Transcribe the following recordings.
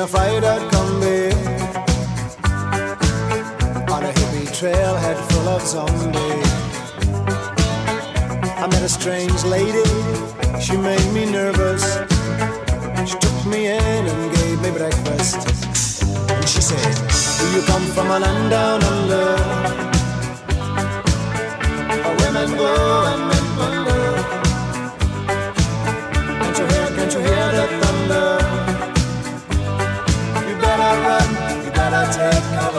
a fried out combi on a hippie trailhead full of zombies. I met a strange lady, she made me nervous. She took me in and gave me breakfast. And she said, Do you come from a land down under? take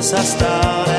de sa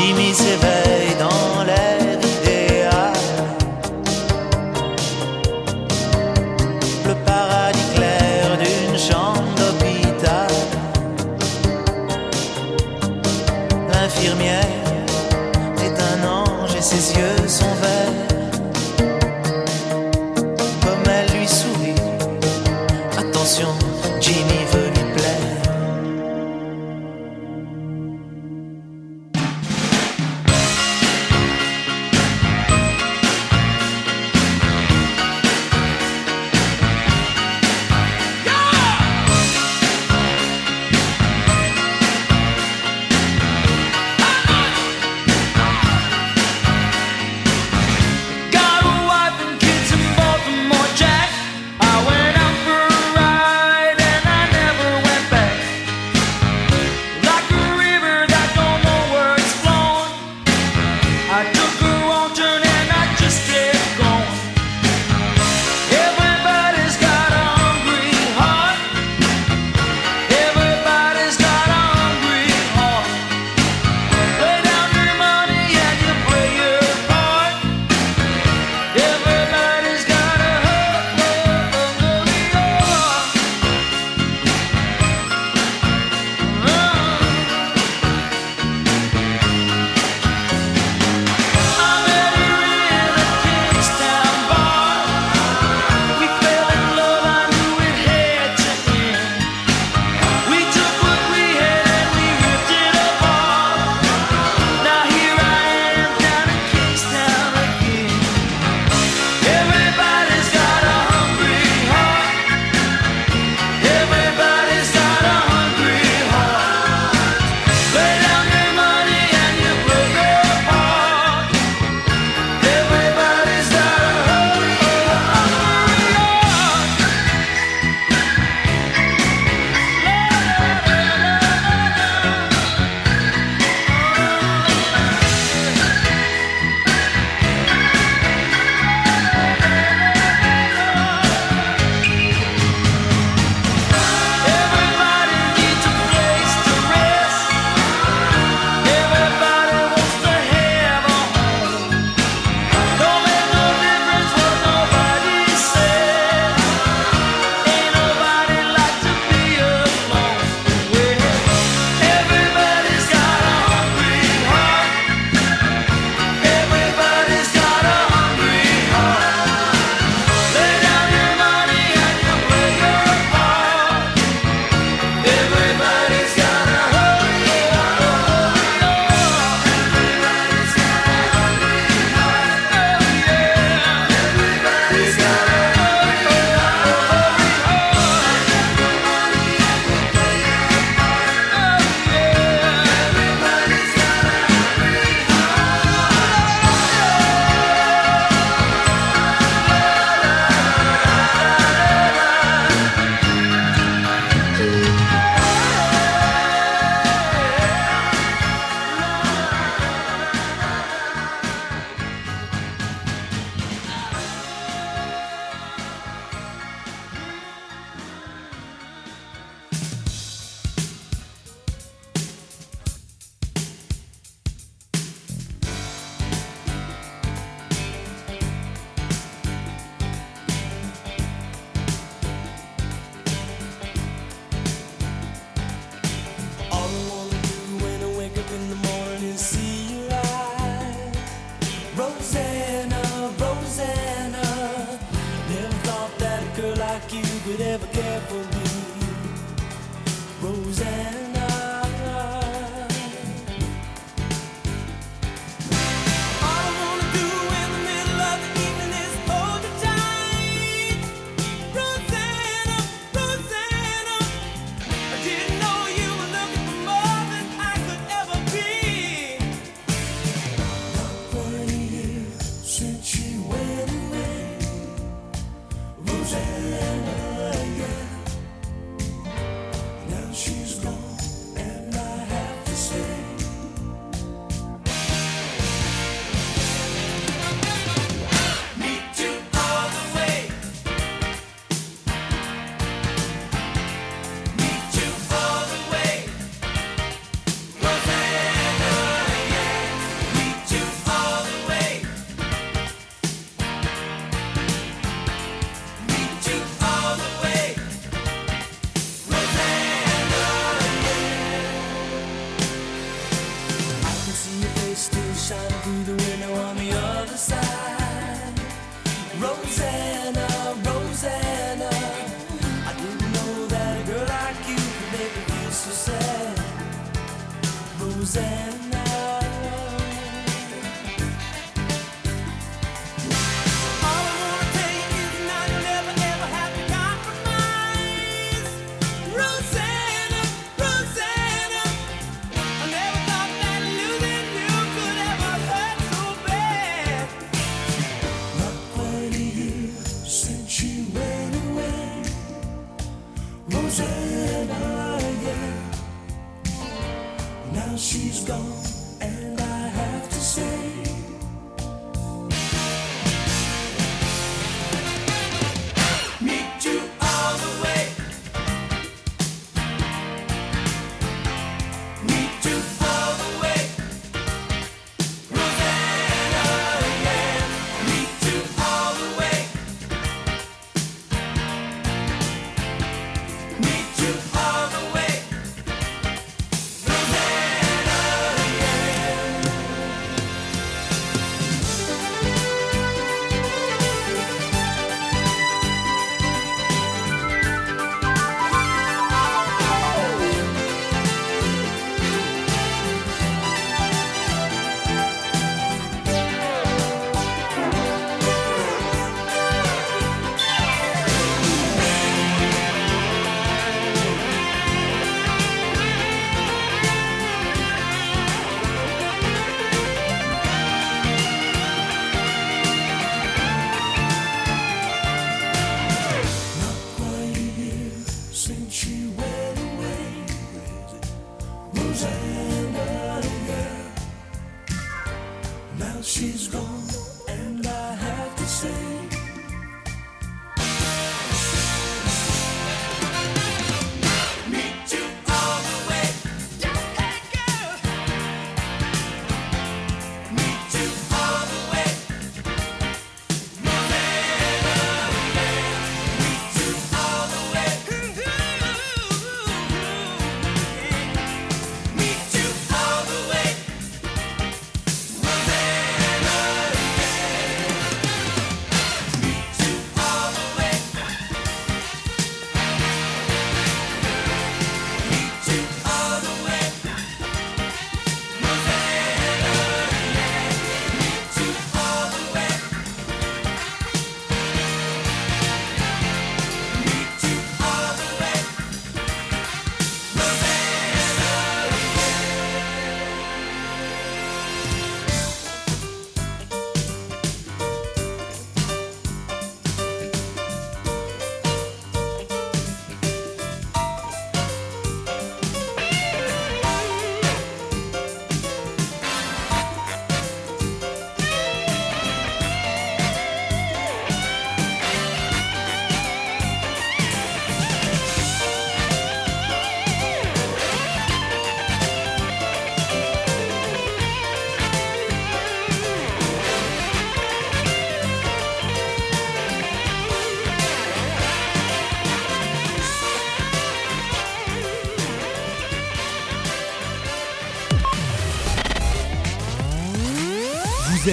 Jimmy Sever.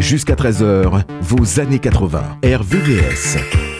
Jusqu'à 13h, vos années 80. RVVS.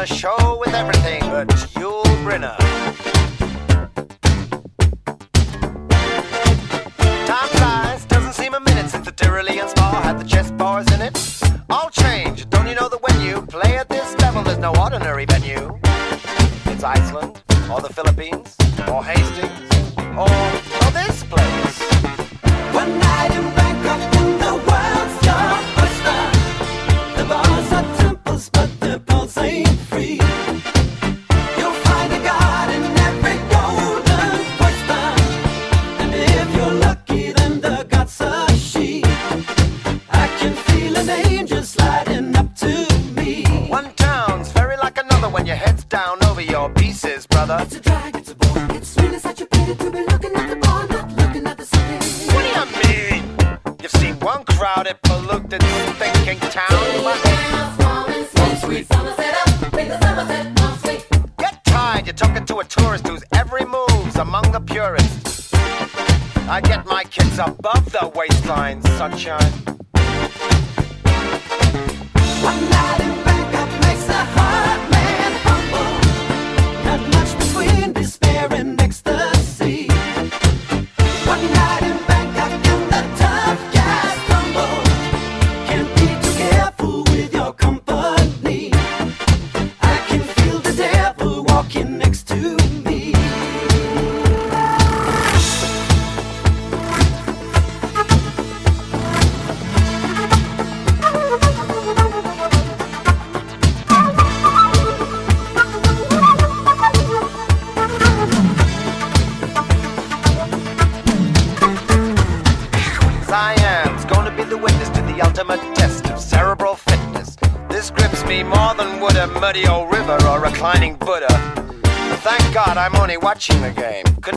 a show with everything.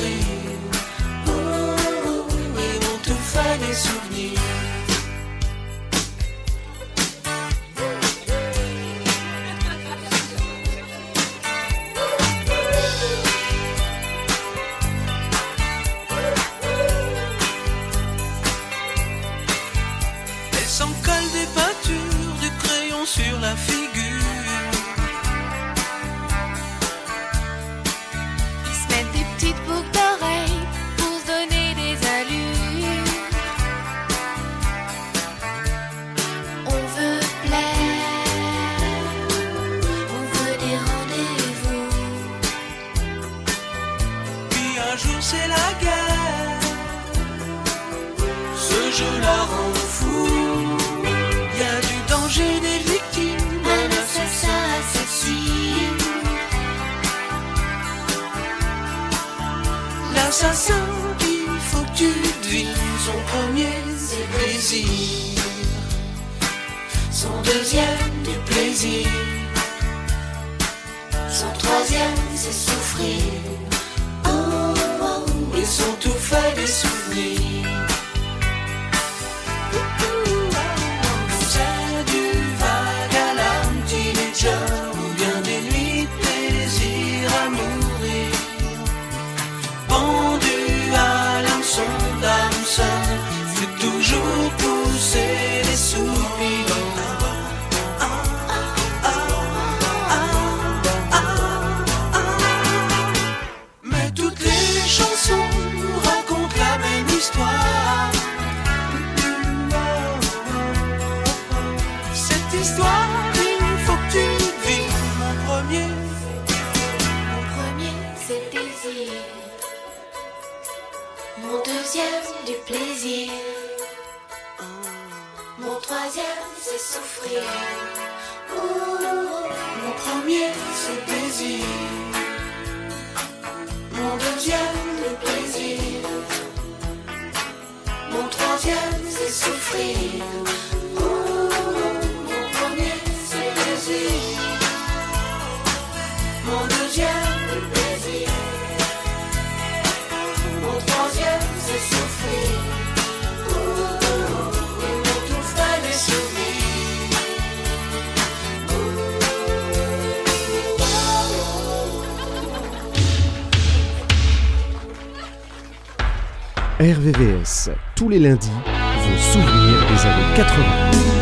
nothing Mon deuxième du plaisir. Mon troisième, c'est souffrir. Mon premier, c'est plaisir. Mon deuxième, le plaisir. Mon troisième, c'est souffrir. Mon premier, c'est plaisir. Mon deuxième, le plaisir. Mon troisième, RVVS, tous les lundis, vos souvenirs des années 80.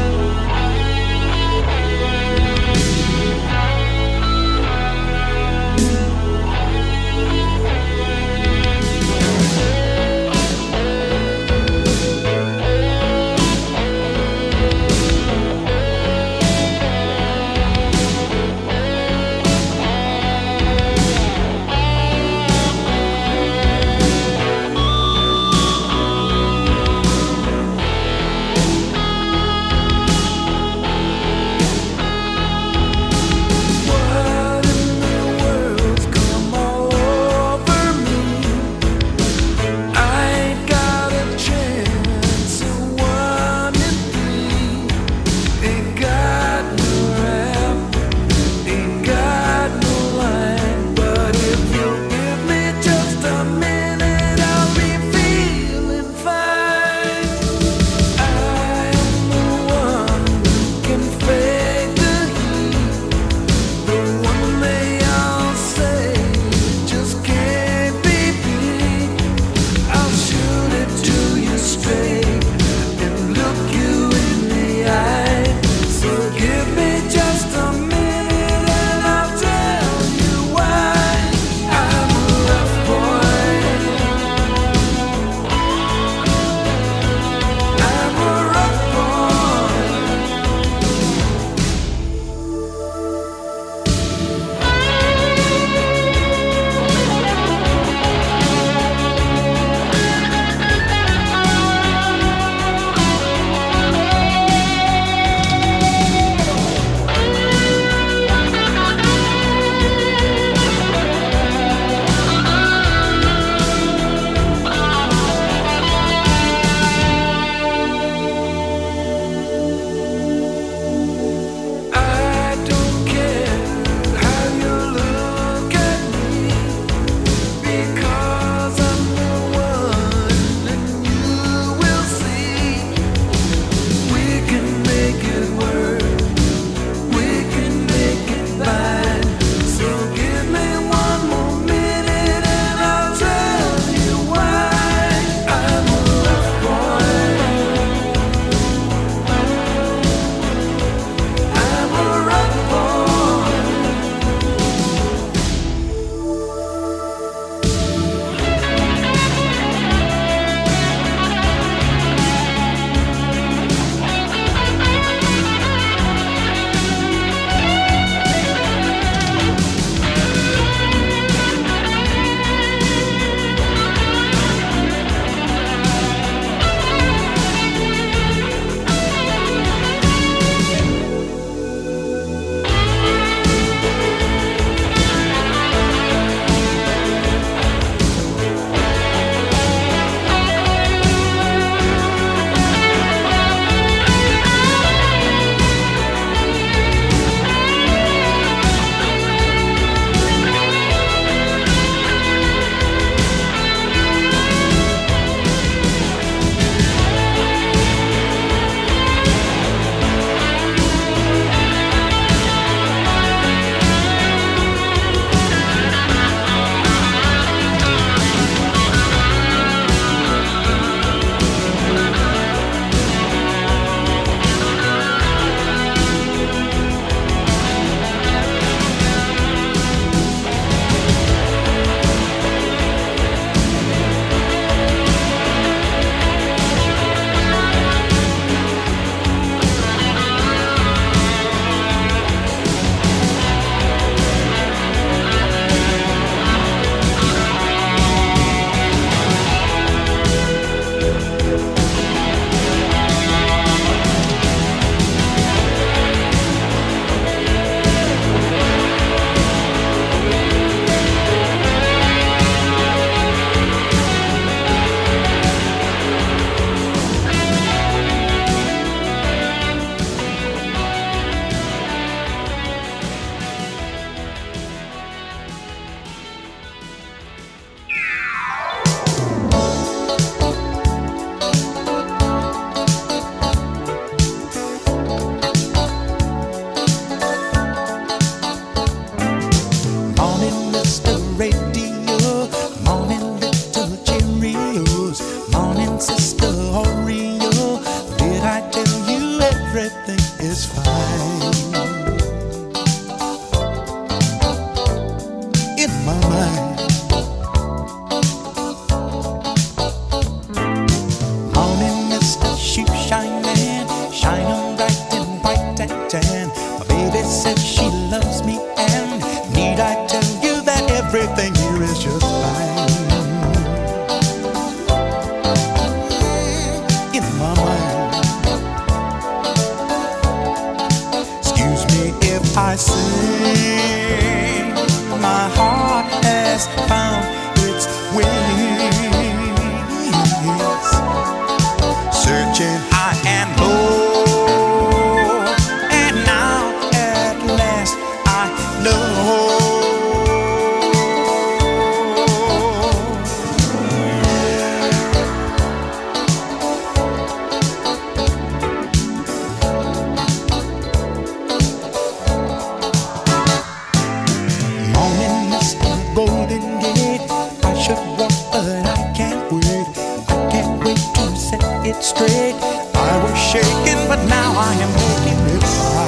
I was shaking, but now I am making it right.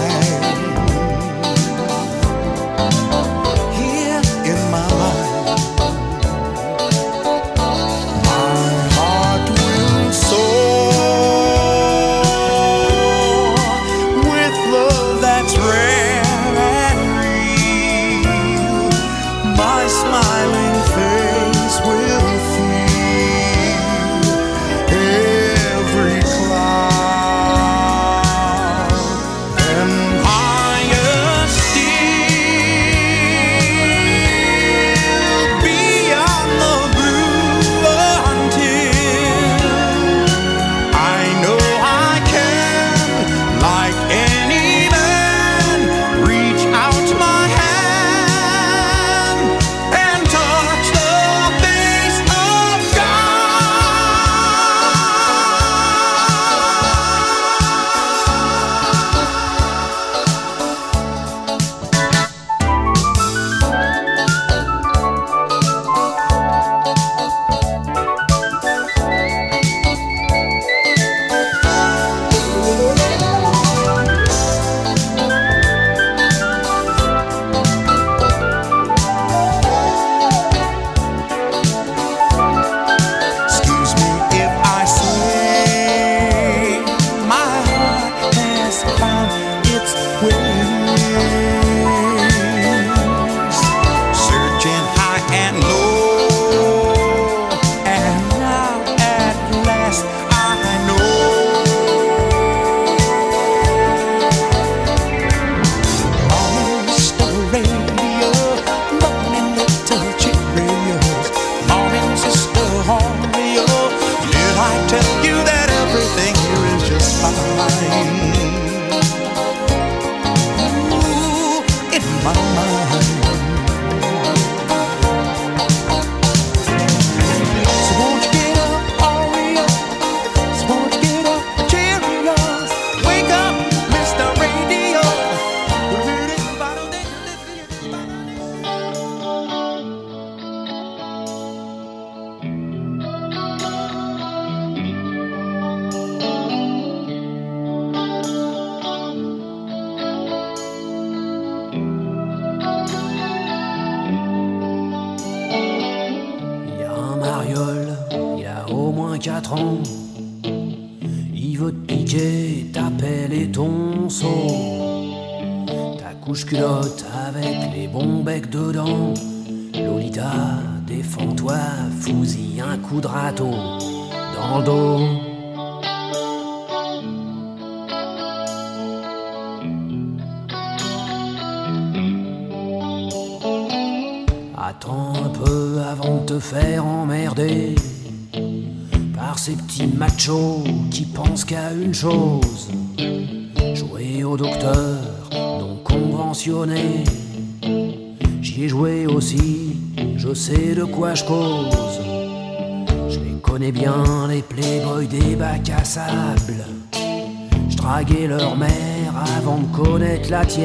Si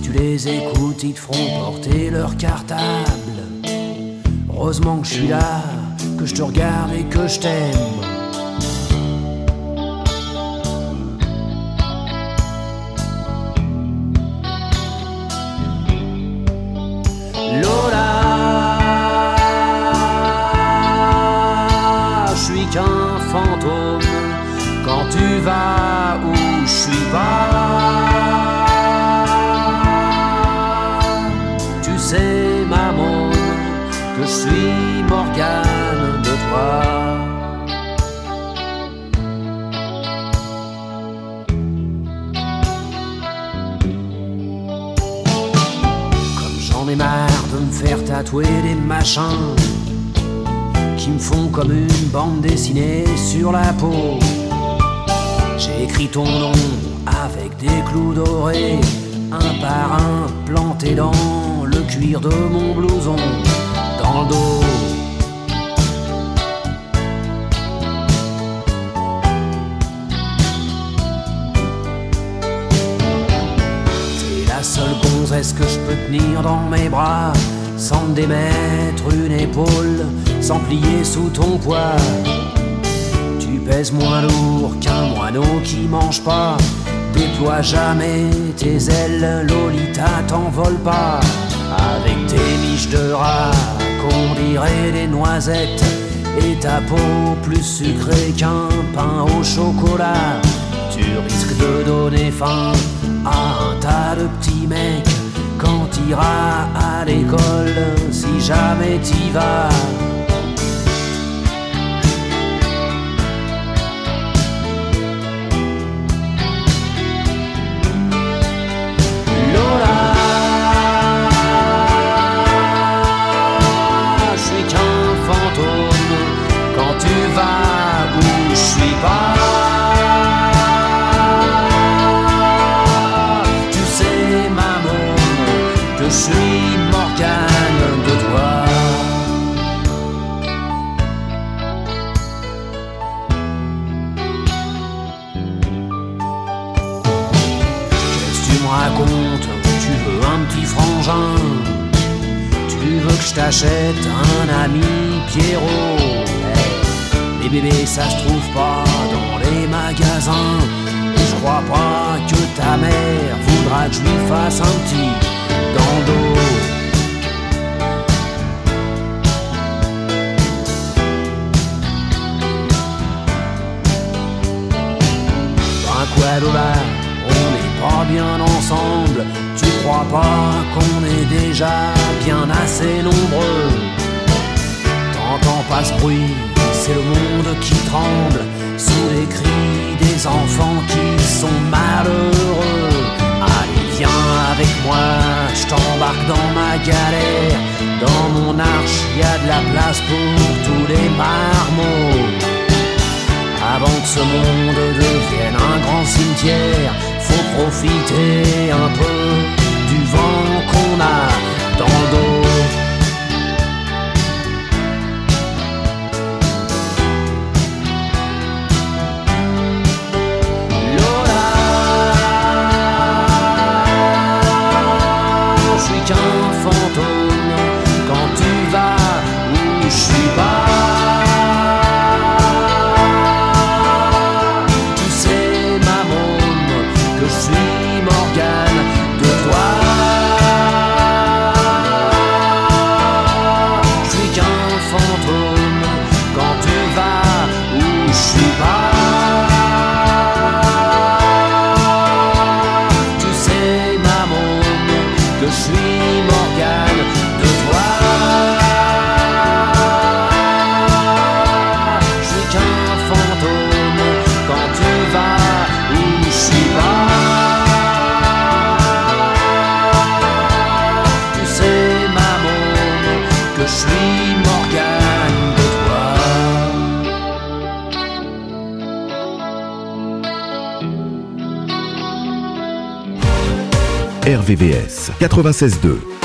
tu les écoutes, ils te feront porter leur cartable. Heureusement que je suis là, que je te regarde et que je t'aime. Lola, je suis qu'un fantôme quand tu vas où pas. Tu sais, maman, que je suis Morgane de toi. Comme j'en ai marre de me faire tatouer des machins qui me font comme une bande dessinée sur la peau. J'ai écrit ton nom avec des clous dorés, un par un planté dans le cuir de mon blouson, dans le dos. T'es la seule gonzesse que je peux tenir dans mes bras, sans me démettre une épaule, sans plier sous ton poids. Pèses moins lourd qu'un moineau qui mange pas. Déploie jamais tes ailes, Lolita, t'envole pas. Avec tes miches de rat, qu'on dirait des noisettes. Et ta peau plus sucrée qu'un pain au chocolat. Tu risques de donner faim à un tas de petits mecs quand t'iras à l'école, si jamais t'y vas. T'achète un ami Pierrot. Les bébés ça se trouve pas dans les magasins. Je crois pas que ta mère voudra que je lui fasse un petit on bien ensemble. Tu crois pas qu'on est déjà bien assez nombreux T'entends pas ce bruit, c'est le monde qui tremble sous les cris des enfants qui sont malheureux. Allez, viens avec moi, je t'embarque dans ma galère. Dans mon arche, y a de la place pour tous les marmots. Avant que ce monde devienne un grand cimetière, faut profiter un peu du vent qu'on a dans le dos. RVVS 96.2.